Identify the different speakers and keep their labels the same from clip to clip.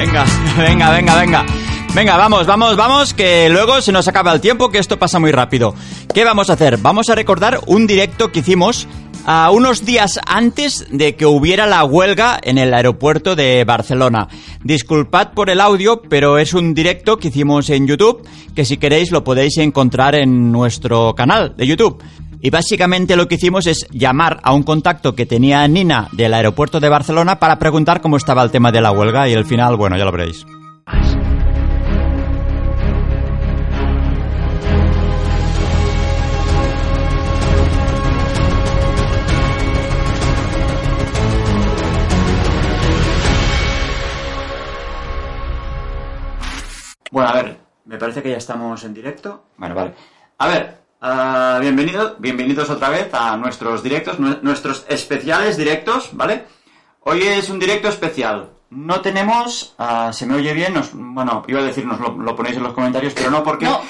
Speaker 1: Venga, venga, venga, venga. Venga, vamos, vamos, vamos, que luego se nos acaba el tiempo, que esto pasa muy rápido. ¿Qué vamos a hacer? Vamos a recordar un directo que hicimos a unos días antes de que hubiera la huelga en el aeropuerto de Barcelona. Disculpad por el audio, pero es un directo que hicimos en YouTube, que si queréis lo podéis encontrar en nuestro canal de YouTube. Y básicamente lo que hicimos es llamar a un contacto que tenía Nina del aeropuerto de Barcelona para preguntar cómo estaba el tema de la huelga y al final, bueno, ya lo veréis. Bueno, a ver, me parece que ya estamos en directo. Bueno, vale. A ver, ah, bienvenido- bienvenidos otra vez a nuestros directos, nue- nuestros especiales directos, ¿vale? Hoy es un directo especial. No tenemos, ah, se me oye bien, nos- bueno, iba a decir, nos lo, lo ponéis en los comentarios, pero no porque
Speaker 2: No.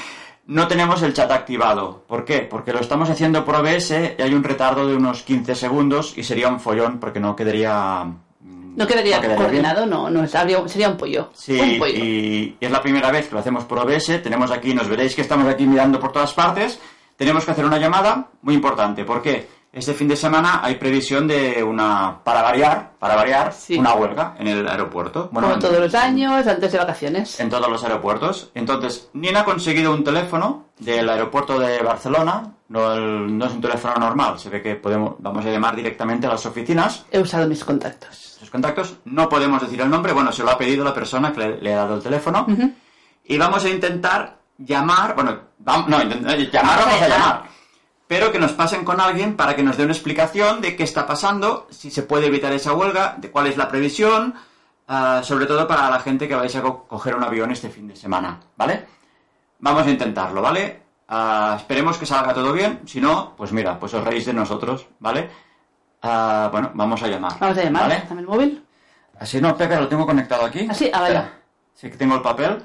Speaker 1: no tenemos el chat activado. ¿Por qué? Porque lo estamos haciendo por OBS y hay un retardo de unos 15 segundos y sería un follón porque no quedaría... mm,
Speaker 2: No quedaría,
Speaker 1: bien.
Speaker 2: coordinado, no, no, habría- sería un pollo.
Speaker 1: Sí,
Speaker 2: un pollo.
Speaker 1: y, y es la primera vez que lo hacemos por OBS. Tenemos aquí, nos veréis que estamos aquí mirando por todas partes. Tenemos que hacer una llamada muy importante. ¿Por qué? Este fin de semana hay previsión de una, para variar, para variar,
Speaker 2: Sí.
Speaker 1: una huelga en el aeropuerto. Bueno,
Speaker 2: Como
Speaker 1: en-
Speaker 2: todos los años, antes de vacaciones.
Speaker 1: en todos los aeropuertos. Entonces, Nina ha conseguido un teléfono del aeropuerto de Barcelona. No, el- no es un teléfono normal. Se ve que podemos, vamos a llamar directamente a las oficinas.
Speaker 2: He usado mis contactos.
Speaker 1: Sus contactos. No podemos decir el nombre. Bueno, se lo ha pedido la persona que le, le ha dado el teléfono. Y vamos a intentar llamar. Bueno, no, intent- eh, llamar
Speaker 2: Vamos a
Speaker 1: vamos a
Speaker 2: llamar.
Speaker 1: llamar. Pero que nos pasen con alguien para que nos dé una explicación de qué está pasando, si se puede evitar esa huelga, de cuál es la previsión, ah, sobre todo para la gente que vais a co- coger un avión este fin de semana, ¿vale? Vamos a intentarlo, ¿vale? Ah, esperemos que salga todo bien, si no, pues mira, pues os reís de nosotros, ¿vale? Ah, bueno, vamos a llamar.
Speaker 2: Vamos a llamar.
Speaker 1: ¿vale?
Speaker 2: Dame el móvil.
Speaker 1: Así no, Pepe, lo tengo conectado aquí.
Speaker 2: Ah, sí, ah.
Speaker 1: Sí que tengo el papel.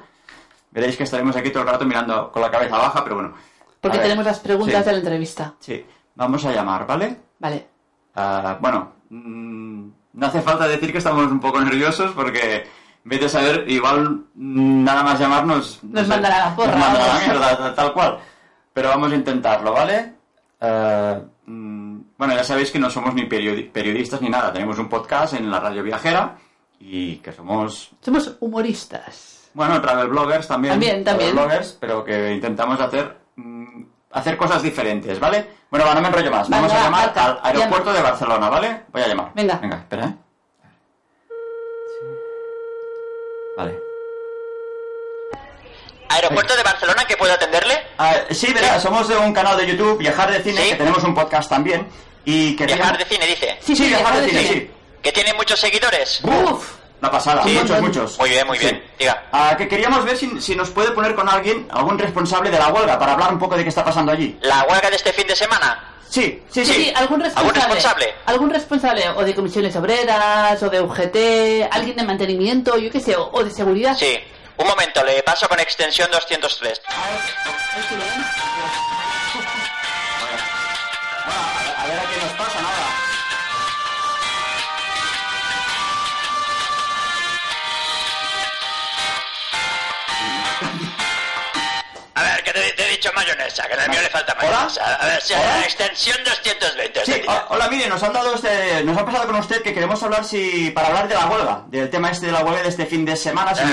Speaker 1: Veréis que estaremos aquí todo el rato mirando con la cabeza baja, pero bueno.
Speaker 2: Porque tenemos las preguntas
Speaker 1: Sí.
Speaker 2: de la entrevista.
Speaker 1: Sí, vamos a llamar, ¿vale?
Speaker 2: Vale.
Speaker 1: Ah, bueno, mm, no hace falta decir que estamos un poco nerviosos porque, vete a saber, igual mm, nada más llamarnos... no
Speaker 2: Nos mandará la porra,
Speaker 1: Nos mandará la mierda, tal- cual. Pero vamos a intentarlo, ¿vale? Ah, mm, bueno, ya sabéis que no somos ni periodi- periodistas ni nada. Tenemos un podcast en la radio viajera y que somos
Speaker 2: Somos humoristas.
Speaker 1: Bueno, travel bloggers también.
Speaker 2: También, también.
Speaker 1: travel bloggers, pero que intentamos hacer mm, hacer cosas diferentes, ¿vale? Bueno, va, no me enrollo más. Vamos
Speaker 2: Venga,
Speaker 1: a llamar
Speaker 2: marca,
Speaker 1: al aeropuerto
Speaker 2: llama.
Speaker 1: de Barcelona, ¿vale? Voy a llamar.
Speaker 2: Venga.
Speaker 1: Venga, espera, ¿eh? Vale.
Speaker 3: Aeropuerto de Barcelona, ¿que puedo atenderle?
Speaker 1: Ah, sí, verá, somos de un canal de YouTube, Viajar de Cine,
Speaker 3: Sí.
Speaker 1: que tenemos un podcast también. Y que
Speaker 3: Viajar de cine, dice.
Speaker 1: Sí, sí, Viajar de Cine, sí.
Speaker 3: ¿Que tiene muchos seguidores?
Speaker 1: ¡Uf! Una pasada,
Speaker 3: Sí.
Speaker 1: muchos, muchos.
Speaker 3: Muy bien, muy
Speaker 1: Sí.
Speaker 3: bien. Diga.
Speaker 1: Ah, que queríamos ver si, si nos puede poner con alguien, algún responsable de la huelga, para hablar un poco de qué está pasando allí.
Speaker 3: ¿La huelga de este fin de semana?
Speaker 1: Sí, sí,
Speaker 2: Sí,
Speaker 1: sí.
Speaker 2: sí, algún responsable.
Speaker 3: responsable?
Speaker 2: Algún responsable, o de comisiones obreras, o de UGT, alguien de mantenimiento, yo qué sé, o, o de seguridad.
Speaker 3: Sí. Un momento, le paso con extensión 203.
Speaker 1: Bueno,
Speaker 3: mayonesa, que en el mío le falta
Speaker 1: ¿Hola?
Speaker 3: mayonesa. A ver, si
Speaker 1: ¿Hola?
Speaker 3: la extensión 220.
Speaker 1: Sí,
Speaker 3: usted diga.
Speaker 1: o- hola, mire, nos han dado este, nos ha pasado con usted que queremos hablar si para hablar de la huelga, del tema este de la huelga de este fin de semana. si-
Speaker 3: Eh,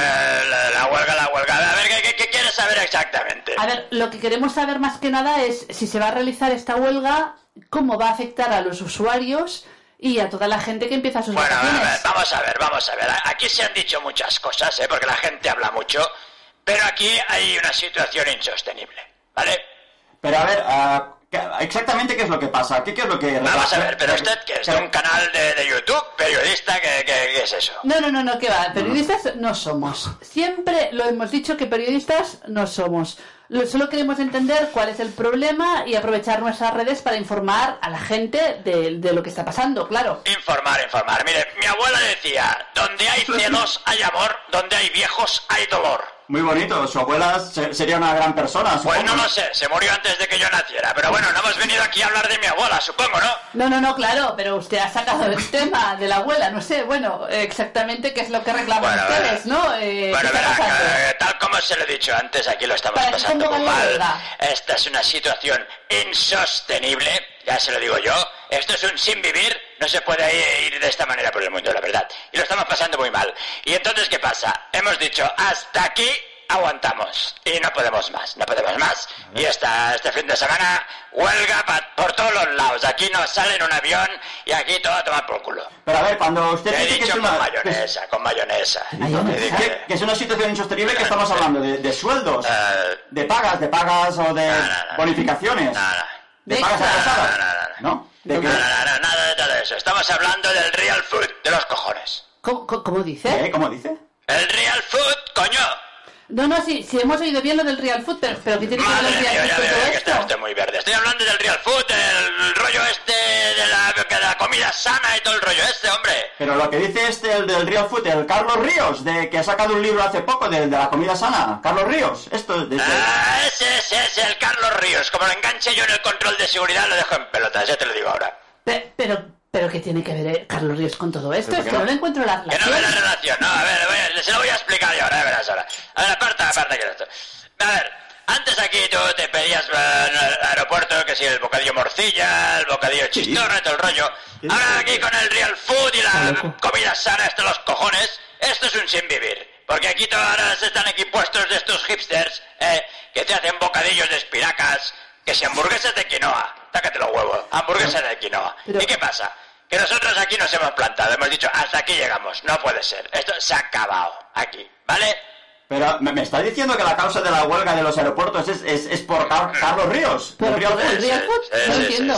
Speaker 3: la, la huelga, la huelga. A ver, ¿qué, qué, qué quieres saber exactamente?
Speaker 2: A ver, lo que queremos saber más que nada es si se va a realizar esta huelga, cómo va a afectar a los usuarios y a toda la gente que empieza sus
Speaker 3: Bueno, a ver,
Speaker 2: vacaciones.
Speaker 3: vamos a ver, vamos a ver. Aquí se han dicho muchas cosas, ¿eh? porque la gente habla mucho, pero aquí hay una situación insostenible, ¿vale?
Speaker 1: Pero a ver, ah, ¿qué- exactamente qué es lo que pasa, qué, qué es lo que...
Speaker 3: Vamos a ver, pero usted que es un canal de, de YouTube, periodista, ¿qué, qué, qué es eso?
Speaker 2: No, no, no, no, que va. Periodistas no somos. Siempre lo hemos dicho que periodistas no somos. Lo- Solo queremos entender cuál es el problema y aprovechar nuestras redes para informar a la gente de, de lo que está pasando, claro.
Speaker 3: Informar, informar. Mire, mi abuela decía, donde hay celos hay amor, donde hay viejos hay dolor.
Speaker 1: Muy bonito, su abuela se- sería una gran persona,
Speaker 3: Pues
Speaker 1: supongo.
Speaker 3: no lo sé, se murió antes de que yo naciera, pero bueno, no hemos venido aquí a hablar de mi abuela, supongo, ¿no?
Speaker 2: No, no, no, claro, pero usted ha sacado el tema de la abuela, no sé, bueno, exactamente qué es lo que reclaman
Speaker 3: Bueno,
Speaker 2: ustedes. ¿no? Eh,
Speaker 3: Bueno,
Speaker 2: ¿qué está
Speaker 3: verá,
Speaker 2: pasando?
Speaker 3: eh, tal como se lo he dicho antes, aquí lo estamos
Speaker 2: Para que
Speaker 3: pasando muy mal. Esta es una situación insostenible, ya se lo digo yo. Esto es un sin vivir, no se puede ir de esta manera por el mundo, la verdad. Y lo estamos pasando muy mal. Y entonces, ¿qué pasa? Hemos dicho, hasta aquí aguantamos. Y no podemos más, no podemos más. Y esta, este fin de semana, huelga pa- por todos los lados. Aquí nos sale en un avión y aquí todo a tomar por culo.
Speaker 1: Pero a ver, cuando usted
Speaker 3: Te he
Speaker 1: dice que es
Speaker 3: dicho
Speaker 1: una...
Speaker 3: con mayonesa, con mayonesa.
Speaker 2: Mayonesa.
Speaker 1: Que, que es una situación insostenible que estamos hablando de, de sueldos,
Speaker 3: Eh,
Speaker 1: de pagas, de pagas o de
Speaker 3: No, no, no.
Speaker 1: bonificaciones, de pagas atrasadas,
Speaker 3: ¿no?
Speaker 1: De
Speaker 3: no, no, nada de todo eso. Estamos hablando del real food, de los cojones.
Speaker 2: ¿Cómo, cómo- dice?
Speaker 1: ¿Qué? ¿Cómo dice?
Speaker 3: El real food, coño.
Speaker 2: No, no, sí, sí hemos oído bien lo del Real Food, pero, pero ¿qué tiene que ver el Real Food con
Speaker 3: está
Speaker 2: esto?
Speaker 3: usted muy verde. Estoy hablando del real food, del rollo este de la, de la comida sana y todo el rollo este, hombre.
Speaker 1: Pero lo que dice este, el del Real Food, el Carlos Ríos, de que ha sacado un libro hace poco de, de la comida sana. Carlos Ríos, esto de... de-
Speaker 3: Ah, ese, ese es el Carlos Ríos. Como lo enganche yo en el control de seguridad, lo dejo en pelotas, ya te lo digo ahora.
Speaker 2: Pe- Pero, pero ¿qué tiene que ver eh, Carlos Ríos con todo esto?
Speaker 1: ¿Pero
Speaker 2: Es que no
Speaker 1: no?
Speaker 2: le encuentro la
Speaker 3: Que no ve la
Speaker 2: relación.
Speaker 3: relación. No, a ver, voy a- se lo voy a explicar yo ahora, ya verás ahora. A ver, aparta, aparta que esto. A ver, antes aquí tú te pedías eh, en el aeropuerto que si el bocadillo morcilla, el bocadillo chistorra, todo el rollo. Ahora aquí con el real food y la comida sana, esto los cojones, esto es un sin vivir. Porque aquí to- ahora se están aquí puestos de estos hipsters, eh, que te hacen bocadillos de espinacas, que si hamburguesas de quinoa, tácate los huevos, hamburguesas de quinoa. ¿Y qué pasa? Que nosotros aquí nos hemos plantado, hemos dicho, hasta aquí llegamos, no puede ser. Esto se ha acabado aquí, ¿vale?
Speaker 1: Pero me, me está diciendo que la causa de la huelga de los aeropuertos es, es, es por Car- Carlos Ríos.
Speaker 2: Por
Speaker 3: Sí,
Speaker 2: no entiendo.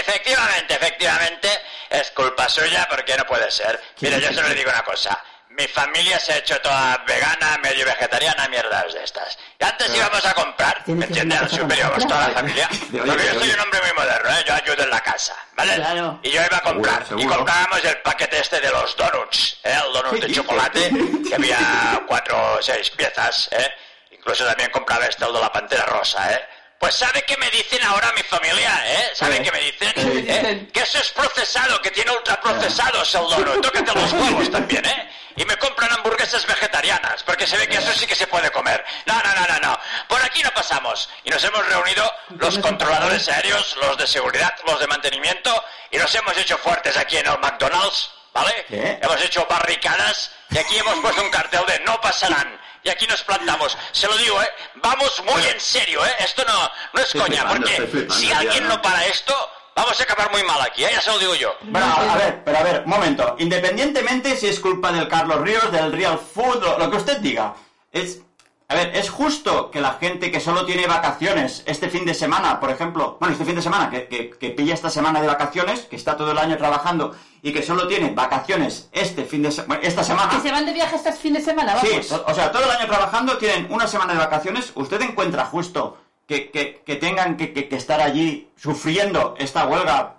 Speaker 3: Efectivamente, efectivamente, es culpa suya porque no puede ser. Mire, yo solo le digo una cosa. Mi familia se ha hecho toda vegana, medio vegetariana, mierdas de estas. Y antes íbamos a comprar, ¿me
Speaker 2: que ver
Speaker 3: entiende?
Speaker 2: una
Speaker 3: Al
Speaker 2: cosa con
Speaker 3: super
Speaker 2: la
Speaker 3: íbamos
Speaker 2: otra.
Speaker 3: toda la familia. Porque yo soy un hombre muy moderno, ¿eh? Yo ayudo en la casa, ¿vale?
Speaker 2: Claro.
Speaker 3: Y yo iba a comprar.
Speaker 1: Seguro,
Speaker 3: Y comprábamos el paquete este de los donuts, ¿eh? El donut de chocolate, que había cuatro o seis piezas, ¿eh? Incluso también compraba este, el de la pantera rosa, ¿eh? Pues ¿sabe qué me dicen ahora mi familia, eh? ¿Sabe
Speaker 1: ¿Qué?
Speaker 3: me dicen?
Speaker 1: ¿Qué me
Speaker 3: ¿Eh?
Speaker 2: dicen?
Speaker 3: Que eso es procesado, que tiene ultraprocesados el donut. Tócate los huevos también, ¿eh? Y me compran hamburguesas vegetarianas, porque se ve que eso sí que se puede comer. No, no, no, no, no. Por aquí no pasamos. Y nos hemos reunido los controladores aéreos, los de seguridad, los de mantenimiento, y nos hemos hecho fuertes aquí en el McDonald's, ¿vale? Hemos hecho barricadas y aquí hemos puesto un cartel de no pasarán. Y aquí nos plantamos. Se lo digo, ¿eh? Vamos muy en serio, ¿eh? Esto no, no es coña, porque si alguien
Speaker 4: ¿no?
Speaker 3: para esto, vamos a acabar muy mal aquí, ¿eh? Ya se lo digo yo.
Speaker 1: Bueno, a, a ver, pero a ver, un momento. Independientemente si es culpa del Carlos Ríos, del Real Food, lo, lo que usted diga. Es. A ver, ¿es justo que la gente que solo tiene vacaciones este fin de semana, por ejemplo, bueno, este fin de semana, que, que, que pilla esta semana de vacaciones, que está todo el año trabajando y que solo tiene vacaciones este fin de semana, esta semana?
Speaker 2: Que se van de viaje este fin de semana,
Speaker 1: Sí,
Speaker 2: vamos.
Speaker 1: o o sea, todo el año trabajando, tienen una semana de vacaciones. ¿Usted encuentra justo que, que- que tengan que, que- que estar allí sufriendo esta huelga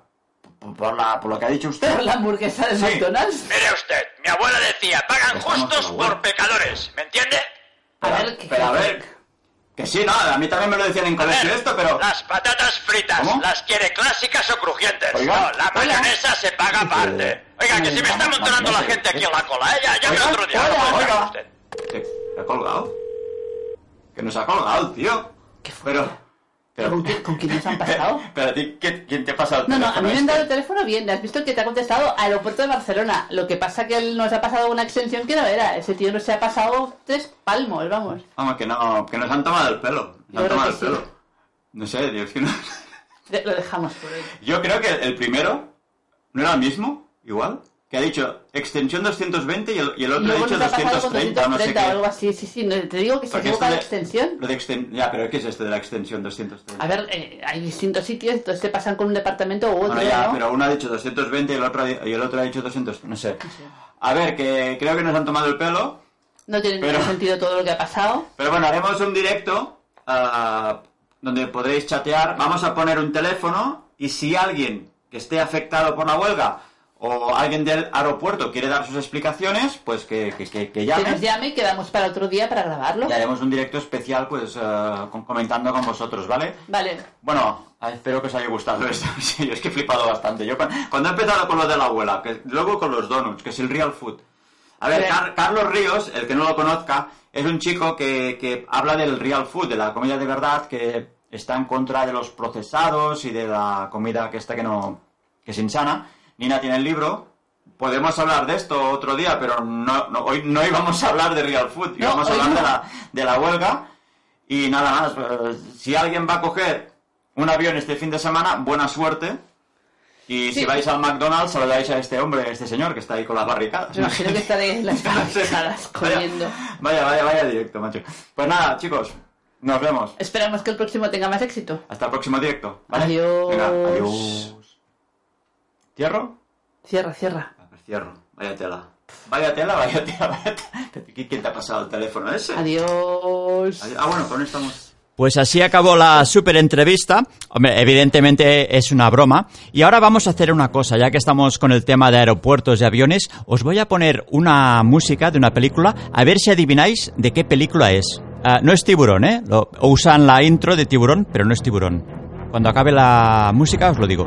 Speaker 1: por, la, por lo que ha dicho usted?
Speaker 2: Por la hamburguesa de
Speaker 1: Sí.
Speaker 2: McDonald's.
Speaker 3: Mire usted, mi abuela decía, pagan justos por pecadores, ¿me entiende?
Speaker 2: A
Speaker 1: Pero,
Speaker 2: ver, ¿qué-
Speaker 1: pero a ver, que sí, nada, a mí también me lo decían en
Speaker 3: A ver,
Speaker 1: colegio esto, pero...
Speaker 3: las patatas fritas,
Speaker 1: ¿Cómo?
Speaker 3: ¿las quiere clásicas o crujientes?
Speaker 1: Oiga.
Speaker 3: no, la mayonesa se paga aparte. Oiga, que se me está amontonando la gente aquí en la cola, ¿eh? Ya, ya
Speaker 1: Oiga,
Speaker 3: otro día.
Speaker 1: oiga, oiga.
Speaker 3: estar usted.
Speaker 1: ¿Qué? ¿Se ha colgado? Que nos ha colgado, tío.
Speaker 2: Qué fuerte.
Speaker 5: Pero... pero
Speaker 2: ¿Con, quién, con quién nos han pasado?
Speaker 5: pero a ti, ¿qué- ¿quién te ha pasado el
Speaker 2: No, no, a mí me han
Speaker 5: este?
Speaker 2: dado el teléfono bien. Has visto que te ha contestado Aeropuerto de Barcelona. Lo que pasa que él nos ha pasado una extensión que no era. Ese tío nos se ha pasado tres palmos, vamos.
Speaker 5: Vamos, que no, que nos han tomado el pelo. Nos han tomado el
Speaker 2: sí.
Speaker 5: pelo. No sé, es que no...
Speaker 2: Lo dejamos por hoy.
Speaker 5: Yo creo que el primero no era el mismo, igual. Que ha dicho extensión 220 y el, y el
Speaker 2: Y
Speaker 5: otro ha dicho
Speaker 2: nos ha pasado con
Speaker 5: 230 o no sé
Speaker 2: 230 o algo
Speaker 5: qué.
Speaker 2: así. Sí, sí, no, te digo que se equivoca de- extensión.
Speaker 5: Lo de exten- Ya, pero ¿qué es esto de la extensión 230?
Speaker 2: A ver, eh, hay distintos sitios, entonces te pasan con un departamento u otro,
Speaker 5: Bueno, ya,
Speaker 2: ¿no?
Speaker 5: pero uno ha dicho 220 y el otro ha, y el otro ha dicho 200. No sé. A ver, que creo que nos han tomado el pelo.
Speaker 2: No tiene
Speaker 5: Pero-
Speaker 2: ningún sentido todo lo que ha pasado.
Speaker 5: Pero bueno, haremos un directo ah, donde podréis chatear. Vamos a poner un teléfono y si alguien que esté afectado por la huelga o alguien del aeropuerto quiere dar sus explicaciones, pues que, que, que, que
Speaker 2: Que
Speaker 5: llame.
Speaker 2: nos llame y quedamos para otro día para grabarlo.
Speaker 5: Y haremos un directo especial, pues, con- comentando con vosotros, ¿vale?
Speaker 2: Vale.
Speaker 5: Bueno, ah, espero que os haya gustado esto. Sí, yo es que he flipado bastante. Yo cu- cuando he empezado con lo de la abuela, que luego con los donuts, que es el real food. A ver. Car- Carlos Ríos, el que no lo conozca, es un chico que, que habla del real food, de la comida de verdad, que está en contra de los procesados y de la comida que está que no que es insana. Nina tiene el libro. Podemos hablar de esto otro día, pero no, no- hoy no íbamos a hablar de real food,
Speaker 2: No,
Speaker 5: íbamos a hablar
Speaker 2: no.
Speaker 5: de la, de la huelga. Y nada más, pues, si alguien va a coger un avión este fin de semana, buena suerte. Y si vais al McDonald's, saludáis a este hombre, a este señor que está ahí con las barricadas.
Speaker 2: Imagino que estaré en las barricadas
Speaker 5: Vaya-
Speaker 2: comiendo.
Speaker 5: Vaya, vaya, vaya directo, macho. Pues nada, chicos, nos vemos.
Speaker 2: Esperamos que el próximo tenga más éxito.
Speaker 5: Hasta el próximo directo. ¿vale?
Speaker 2: Adiós.
Speaker 5: Venga, adiós. ¿Cierro?
Speaker 2: Cierra, cierra.
Speaker 5: A ver, cierro. Vaya tela. Vaya tela, vaya tela, vaya tela. ¿Quién te ha pasado el teléfono ese?
Speaker 2: Adiós.
Speaker 5: Adiós. Ah, bueno, con esto estamos...
Speaker 1: Pues así acabó la super entrevista. Hombre, evidentemente es una broma. Y ahora vamos a hacer una cosa, ya que estamos con el tema de aeropuertos y aviones, os voy a poner una música de una película, a ver si adivináis de qué película es. Ah, no es tiburón, ¿eh? Lo- usan la intro de tiburón, pero no es tiburón. Cuando acabe la música os lo digo.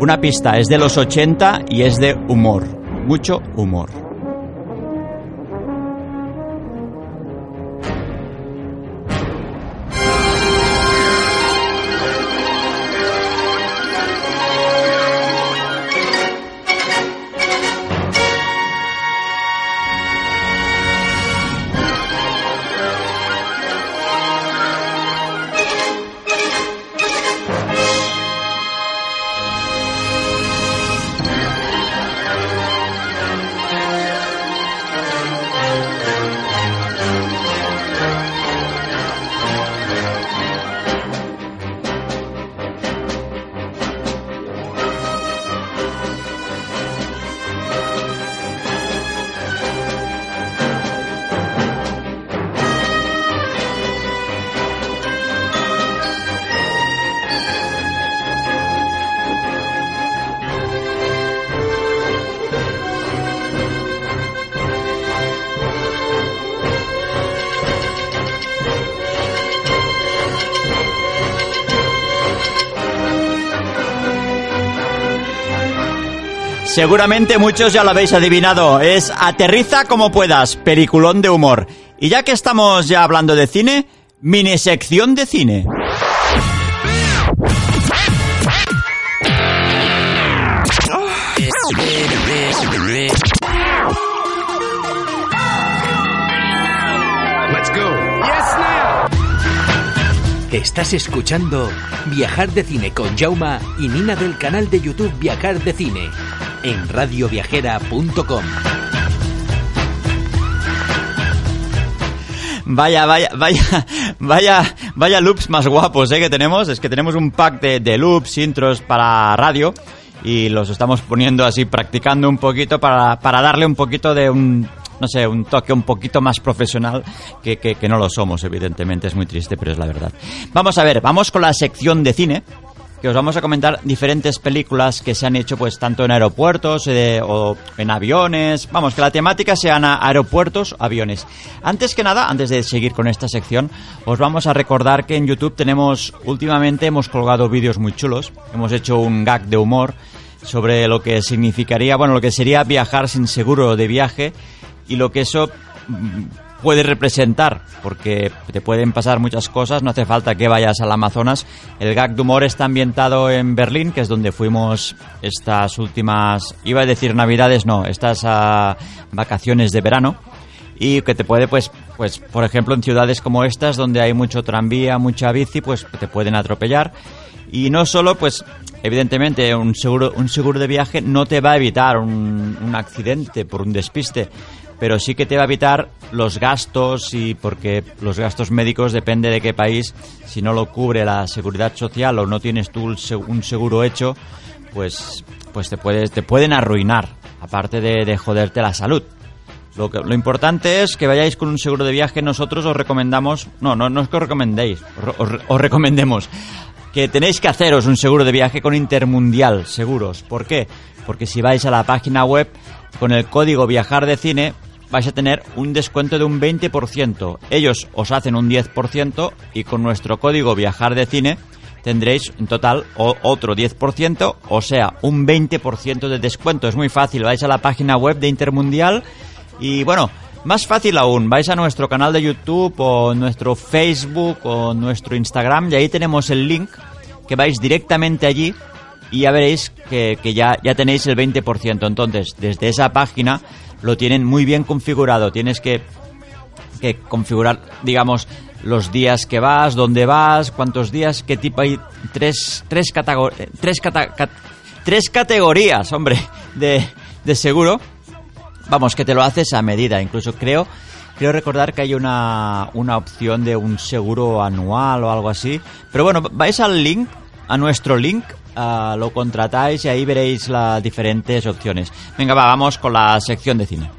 Speaker 1: Una pista, es de los 80 y es de humor. Mucho humor. Seguramente muchos ya lo habéis adivinado. Es Aterriza como puedas, peliculón de humor. Y ya que estamos ya hablando de cine, mini sección de cine.
Speaker 6: Let's go. Yes, now. Estás escuchando Viajar de Cine con Jauma y Nina del canal de YouTube Viajar de Cine en radioviajera.com.
Speaker 1: Vaya, vaya, vaya, vaya, vaya loops más guapos ¿eh? que tenemos. Es que tenemos un pack de, loops, intros para radio y los estamos poniendo así, practicando un poquito para, para darle un poquito de un, no sé, un toque un poquito más profesional que, que no lo somos, evidentemente. Es muy triste, pero es la verdad. Vamos a ver, vamos con la sección de cine que os vamos a comentar diferentes películas que se han hecho pues tanto en aeropuertos eh, o en aviones. Vamos, que la temática sean aeropuertos, aviones. Antes que nada, antes de seguir con esta sección, os vamos a recordar que en YouTube tenemos, últimamente hemos colgado vídeos muy chulos. Hemos hecho un gag de humor sobre lo que significaría, bueno, lo que sería viajar sin seguro de viaje y lo que eso mm, puede representar, porque te pueden pasar muchas cosas, no hace falta que vayas al Amazonas. El gag de humor está ambientado en Berlín, que es donde fuimos estas últimas, iba a decir navidades, no, estas ah, vacaciones de verano. Y que te puede, pues, pues, por ejemplo, en ciudades como estas, donde hay mucho tranvía, mucha bici, pues te pueden atropellar. Y no solo, pues, evidentemente, un seguro, un seguro de viaje no te va a evitar un, un accidente por un despiste, pero sí que te va a evitar los gastos y porque los gastos médicos depende de qué país, si no lo cubre la seguridad social o no tienes tú un seg- un seguro hecho, pues, pues te, puedes, te pueden arruinar, aparte de, de joderte la salud. Lo, que- lo importante es que vayáis con un seguro de viaje. Nosotros os recomendamos, no, no, no es que os recomendéis, os- os recomendemos que tenéis que haceros un seguro de viaje con Intermundial Seguros. ¿Por qué? Porque si vais a la página web con el código Viajar de Cine vais a tener un descuento de un 20%. Ellos os hacen un 10% y con nuestro código Viajar de Cine tendréis en total otro 10%, o sea, un 20% de descuento. Es muy fácil, vais a la página web de Intermundial y bueno, más fácil aún, vais a nuestro canal de YouTube o nuestro Facebook o nuestro Instagram y ahí tenemos el link que vais directamente allí y ya veréis que, que ya, ya tenéis el 20%. Entonces, desde esa página lo tienen muy bien configurado. Tienes que que configurar, digamos, los días que vas, dónde vas, cuántos días, qué tipo hay. Tres, tres, catego- eh, tres, cat- tres categorías, hombre, de, de seguro. Vamos, que te lo haces a medida. Incluso creo, creo recordar que hay una, una opción de un seguro anual o algo así. Pero bueno, vais al link, a nuestro link, ah, lo contratáis y ahí veréis las diferentes opciones. Venga, va, vamos con la sección de cine.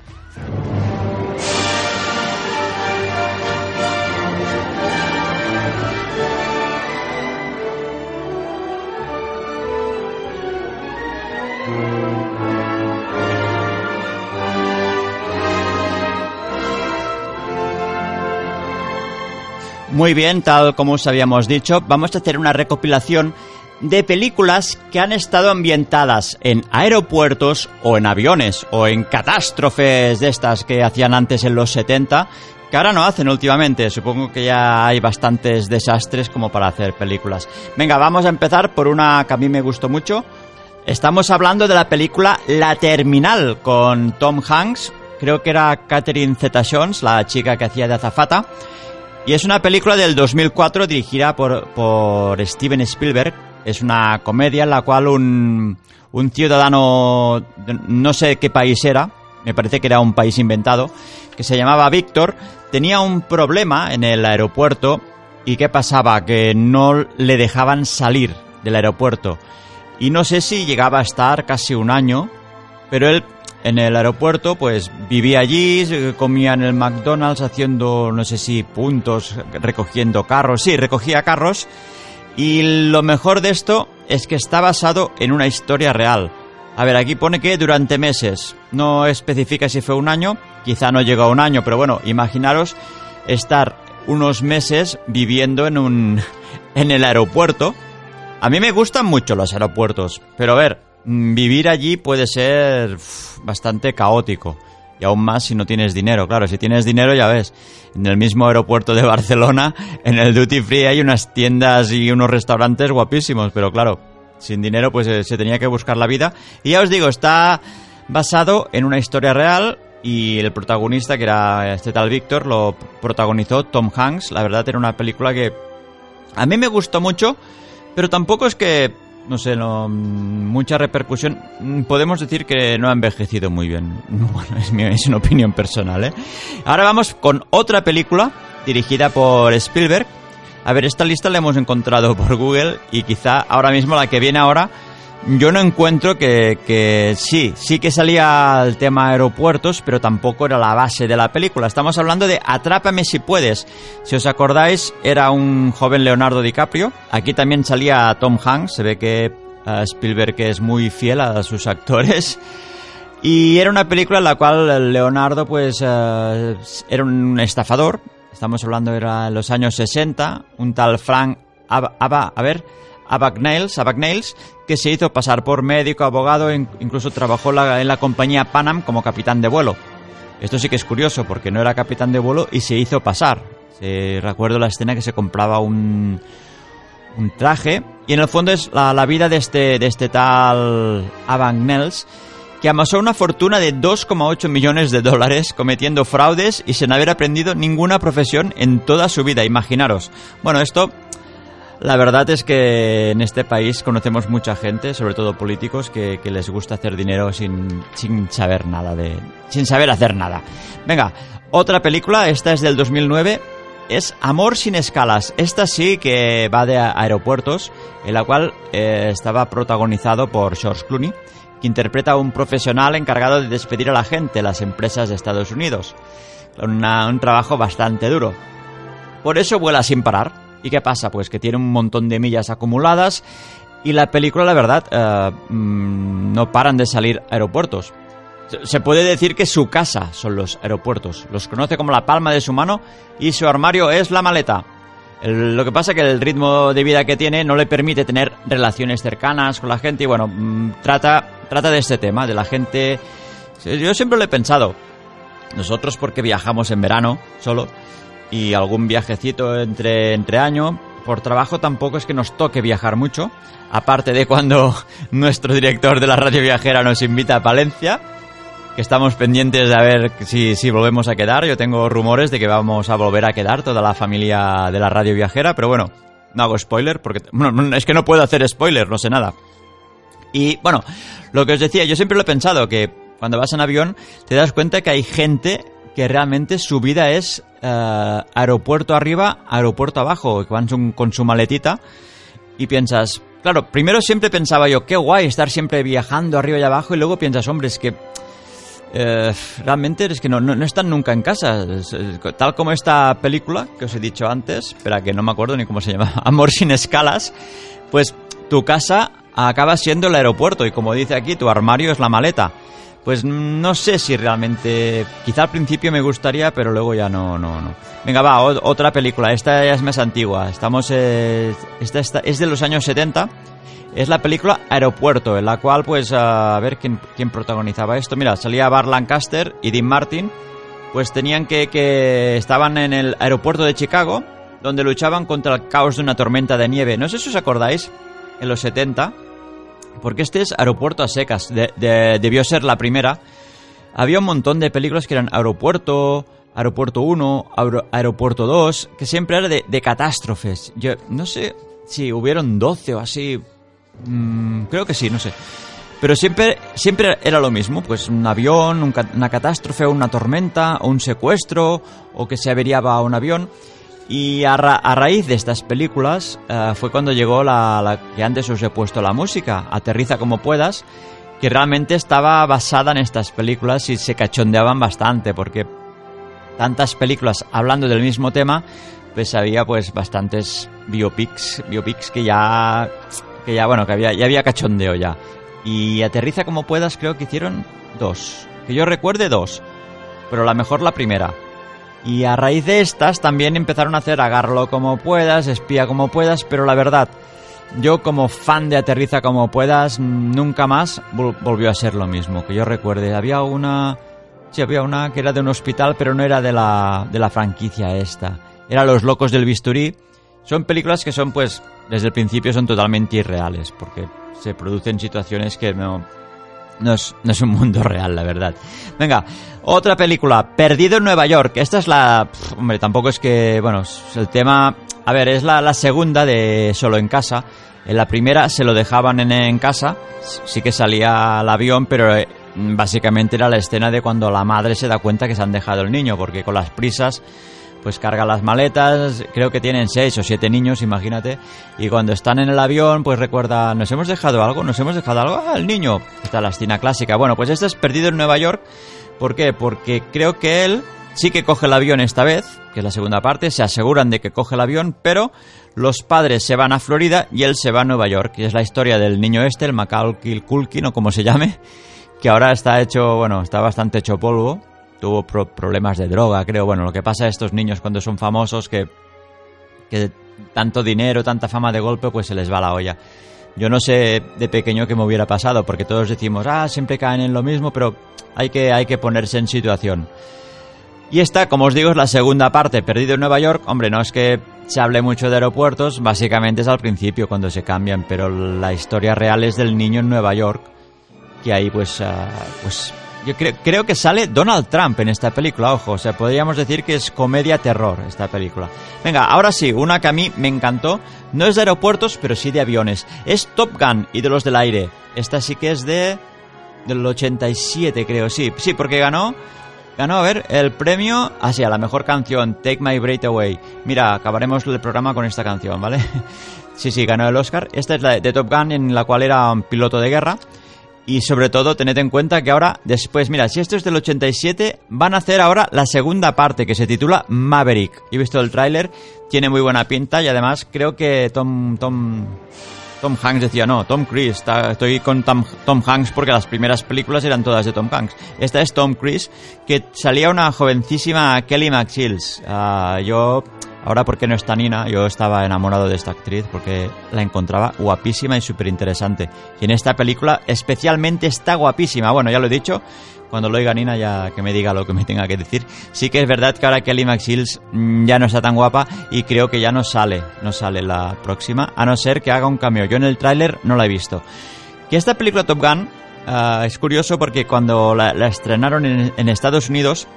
Speaker 1: Muy bien, tal como os habíamos dicho, vamos a hacer una recopilación de películas que han estado ambientadas en aeropuertos o en aviones o en catástrofes de estas que hacían antes en los 70, que ahora no hacen últimamente. Supongo que ya hay bastantes desastres como para hacer películas. Venga, vamos a empezar por una que a mí me gustó mucho. Estamos hablando de la película La Terminal con Tom Hanks. Creo que era Catherine Zeta-Jones, la chica que hacía de azafata. Y es una película del 2004 dirigida por, por Steven Spielberg. Es una comedia en la cual un, un ciudadano, no sé qué país era, me parece que era un país inventado, que se llamaba Víctor, tenía un problema en el aeropuerto y ¿qué pasaba? Que no le dejaban salir del aeropuerto. Y no sé si llegaba a estar casi un año, pero él en el aeropuerto pues vivía allí, comía en el McDonald's haciendo no sé si puntos, recogiendo carros, sí, recogía carros. Y lo mejor de esto es que está basado en una historia real. A ver, aquí pone que durante meses. No especifica si fue un año, quizá no llegó a un año, pero bueno, imaginaros estar unos meses viviendo en un en el aeropuerto. A mí me gustan mucho los aeropuertos, pero a ver, vivir allí puede ser bastante caótico. Y aún más si no tienes dinero. Claro, si tienes dinero ya ves. En el mismo aeropuerto de Barcelona, en el Duty Free hay unas tiendas y unos restaurantes guapísimos. Pero claro, sin dinero pues eh, se tenía que buscar la vida. Y ya os digo, está basado en una historia real. Y el protagonista, que era este tal Víctor, lo protagonizó Tom Hanks. La verdad era una película que a mí me gustó mucho, pero tampoco es que, no sé, no, mm, mucha repercusión. Mm, Podemos decir que no ha envejecido muy bien. Bueno, es, es una opinión personal, ¿eh? Ahora vamos con otra película dirigida por Spielberg. A ver, esta lista la hemos encontrado por Google y quizá ahora mismo la que viene ahora yo no encuentro que, que sí, sí que salía el tema aeropuertos, pero tampoco era la base de la película. Estamos hablando de Atrápame si puedes. Si os acordáis, era un joven Leonardo DiCaprio. Aquí también salía Tom Hanks. Se ve que eh, Spielberg es muy fiel a sus actores. Y era una película en la cual Leonardo, pues, eh, era un estafador. Estamos hablando, era en los años 60. Un tal Frank a ver, Abagnales, Abagnales, que se hizo pasar por médico, abogado, in- incluso trabajó en la compañía Panam como capitán de vuelo. Esto sí que es curioso porque no era capitán de vuelo y se hizo pasar. Recuerdo la escena que se compraba un, un traje y en el fondo es la, vida de este, de este tal Nels que amasó una fortuna de 2,8 millones de dólares cometiendo fraudes y sin haber aprendido ninguna profesión en toda su vida, imaginaros. Bueno, esto la verdad es que en este país conocemos mucha gente, sobre todo políticos, que, les gusta hacer dinero sin, sin saber nada de. sin saber hacer nada. Venga, otra película, esta es del 2009, es Amor sin escalas. Esta sí que va de aeropuertos, en la cual eh, estaba protagonizado por George Clooney, que interpreta a un profesional encargado de despedir a la gente en las empresas de Estados Unidos. Un trabajo bastante duro. Por eso vuela sin parar. ¿Y qué pasa? Pues que tiene un montón de millas acumuladas y la película, la verdad, eh, mm, no paran de salir aeropuertos. Se- puede decir que su casa son los aeropuertos. Los conoce como la palma de su mano y su armario es la maleta. Lo que pasa es que el ritmo de vida que tiene no le permite tener relaciones cercanas con la gente y bueno, mm, trata, trata de este tema, de la gente... Yo siempre lo he pensado. Nosotros porque viajamos en verano solo y algún viajecito entre, entre año. Por trabajo tampoco es que nos toque viajar mucho, aparte de cuando nuestro director de la radio viajera nos invita a Palencia, que estamos pendientes de a ver si, si volvemos a quedar. Yo tengo rumores de que vamos a volver a quedar toda la familia de la radio viajera, pero bueno, no hago spoiler porque bueno, no, es que no puedo hacer spoiler, no sé nada. Y bueno, lo que os decía, yo siempre lo he pensado que cuando vas en avión te das cuenta que hay gente que realmente su vida es eh, aeropuerto arriba, aeropuerto abajo, que van con- su maletita y piensas, claro, primero siempre pensaba yo, qué guay estar siempre viajando arriba y abajo y luego piensas, hombre, es que eh, realmente es que no, no, no están nunca en casa. Tal como esta película que os he dicho antes, espera que no me acuerdo ni cómo se llama, Amor sin escalas, pues tu casa acaba siendo el aeropuerto y como dice aquí, tu armario es la maleta. Pues no sé si realmente, quizá al principio me gustaría, pero luego ya no, no, no. Venga, va, otra película, esta ya es más antigua, estamos, eh, esta, esta es de los años 70 es la película Aeropuerto, en la cual, pues, a ver quién, quién protagonizaba esto. Mira, salía Bar Lancaster y Dean Martin, pues tenían que, que estaban en el aeropuerto de Chicago, donde luchaban contra el caos de una tormenta de nieve. No sé si os acordáis, en los 70, porque este es Aeropuerto a secas, de- de- debió ser la primera. Había un montón de películas que eran Aeropuerto, Aeropuerto 1, Aero- Aeropuerto 2, que siempre era de, de catástrofes. Yo no sé si hubieron 12 o así. Mm, creo que sí, no sé. Pero siempre, siempre era lo mismo, pues un avión, una catástrofe, una tormenta, o un secuestro, o que se averiaba un avión. Y a, ra- a raíz de estas películas eh, fue cuando llegó la, la que antes os he puesto la música, Aterriza como puedas, que realmente estaba basada en estas películas y se cachondeaban bastante, porque tantas películas hablando del mismo tema, pues había pues bastantes biopics, biopics que ya que ya bueno, que había ya había cachondeo ya. Y aterriza como puedas, creo que hicieron dos, que yo recuerde dos, pero la mejor la primera. Y a raíz de estas también empezaron a hacer agarlo como puedas, espía como puedas, pero la verdad, yo como fan de Aterriza como puedas, nunca más vol- volvió a ser lo mismo, que yo recuerde. Había una... Sí, había una que era de un hospital, pero no era de la, de la franquicia esta. Era Los Locos del Bisturí. Son películas que son, pues, desde el principio son totalmente irreales, porque se producen situaciones que no, no es, no es un mundo real, la verdad. Venga, otra película, Perdido en Nueva York. Esta es la... hombre, tampoco es que... Bueno, el tema... A ver, es la, la segunda de Solo en Casa. En la primera se lo dejaban en, en casa. Sí que salía al avión, pero eh, básicamente era la escena de cuando la madre se da cuenta que se han dejado el niño, porque con las prisas pues carga las maletas, creo que tienen seis o siete niños, imagínate, y cuando están en el avión, pues recuerda, ¿nos hemos dejado algo? ¿Nos hemos dejado algo? Ah, el niño. Está la escena clásica. Bueno, pues este es perdido en Nueva York. ¿Por qué? Porque creo que él sí que coge el avión esta vez, que es la segunda parte, se aseguran de que coge el avión, pero los padres se van a Florida y él se va a Nueva York. Y es la historia del niño este, el Macaulay Culkin o como se llame, que ahora está hecho, bueno, está bastante hecho polvo. Tuvo pro- problemas de droga, creo. Bueno, lo que pasa a estos niños cuando son famosos que, que tanto dinero, tanta fama de golpe, pues se les va la olla. Yo no sé de pequeño qué me hubiera pasado, porque todos decimos, ah, siempre caen en lo mismo, pero hay que, hay que ponerse en situación. Y esta, como os digo, es la segunda parte, Perdido en Nueva York. Hombre, no es que se hable mucho de aeropuertos, básicamente es al principio cuando se cambian, pero la historia real es del niño en Nueva York, que ahí pues, ah, pues yo creo, creo que sale Donald Trump en esta película, ojo, o sea, podríamos decir que es comedia terror esta película. Venga, ahora sí, una que a mí me encantó, no es de aeropuertos, pero sí de aviones. Es Top Gun y de los del aire. Esta sí que es de del 87, creo, sí, sí, porque ganó ganó, a ver, el premio hacia la mejor canción, Take My Breath Away. Mira, acabaremos el programa con esta canción, ¿vale? sí, sí, ganó el Oscar. Esta es la de Top Gun, en la cual era un piloto de guerra. Y sobre todo, tened en cuenta que ahora, después, mira, si esto es del 87, van a hacer ahora la segunda parte que se titula Maverick. He visto el tráiler, tiene muy buena pinta y además creo que Tom, Tom, Tom Hanks decía, no, Tom Cruise, estoy con Tom, Tom, Hanks porque las primeras películas eran todas de Tom Hanks. Esta es Tom Cruise, que salía una jovencísima Kelly McShields. Uh, yo Ahora porque no está Nina, yo estaba enamorado de esta actriz porque la encontraba guapísima y súper interesante. Y en esta película especialmente está guapísima. Bueno, ya lo he dicho, cuando lo oiga Nina ya que me diga lo que me tenga que decir. Sí que es verdad que ahora Kelly McShields mm, ya no está tan guapa y creo que ya no sale, no sale la próxima, a no ser que haga un cambio. Yo en el tráiler no la he visto. Que esta película Top Gun uh, es curioso porque cuando la, la estrenaron en, en Estados Unidos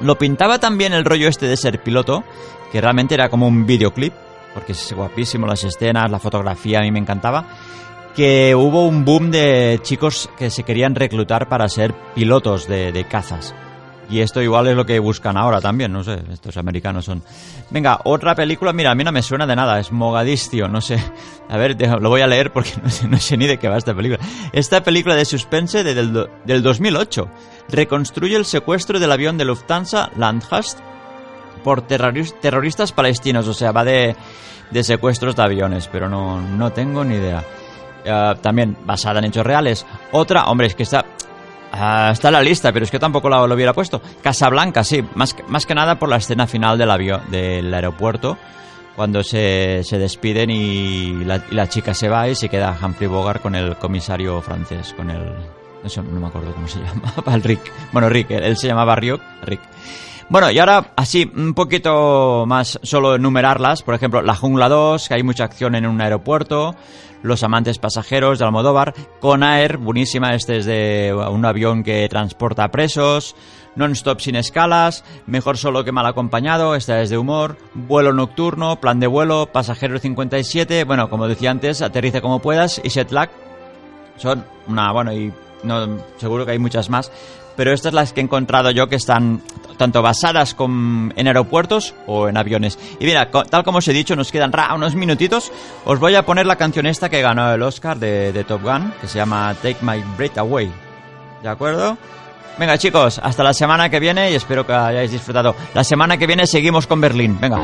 Speaker 1: lo pintaba también el rollo este de ser piloto, que realmente era como un videoclip, porque es guapísimo las escenas, la fotografía, a mí me encantaba, que hubo un boom de chicos que se querían reclutar para ser pilotos de, de cazas. Y esto igual es lo que buscan ahora también, no sé, estos americanos son. Venga, otra película, mira, a mí no me suena de nada, es Mogadiscio, no sé. A ver, lo voy a leer porque no sé, no sé ni de qué va esta película. Esta película de suspense de del, del 2008 reconstruye el secuestro del avión de Lufthansa Landhast por terroristas palestinos, o sea, va de, secuestros de aviones, pero no, no tengo ni idea. Uh, también basada en hechos reales. Otra, hombre, es que está Uh, está en la lista, pero es que tampoco lo, lo, hubiera puesto. Casablanca, sí, más, más que nada por la escena final del avión, del aeropuerto, cuando se, se despiden y la, la, chica se va y se queda Humphrey Bogart con el comisario francés, con el... Sé, no me acuerdo cómo se llamaba, el Rick. Bueno, Rick, él, él se llamaba Ryuk, Rick. Bueno, y ahora así, un poquito más solo enumerarlas. Por ejemplo, La Jungla 2, que hay mucha acción en un aeropuerto. Los amantes pasajeros de Almodóvar, Conair, buenísima, este es de un avión que transporta presos, Non-Stop sin escalas, Mejor solo que mal acompañado, esta es de humor, Vuelo nocturno, Plan de vuelo, Pasajero 57, bueno, como decía antes, Aterriza como puedas y Setlag, son una, bueno, y no, seguro que hay muchas más, pero estas las que he encontrado yo que están tanto basadas en aeropuertos o en aviones. Y mira, tal como os he dicho, nos quedan unos minutitos. Os voy a poner la canción esta que ganó el Oscar de, de Top Gun, que se llama Take My Breath Away. ¿De acuerdo? Venga chicos, hasta la semana que viene y espero que hayáis disfrutado. La semana que viene seguimos con Berlín. Venga.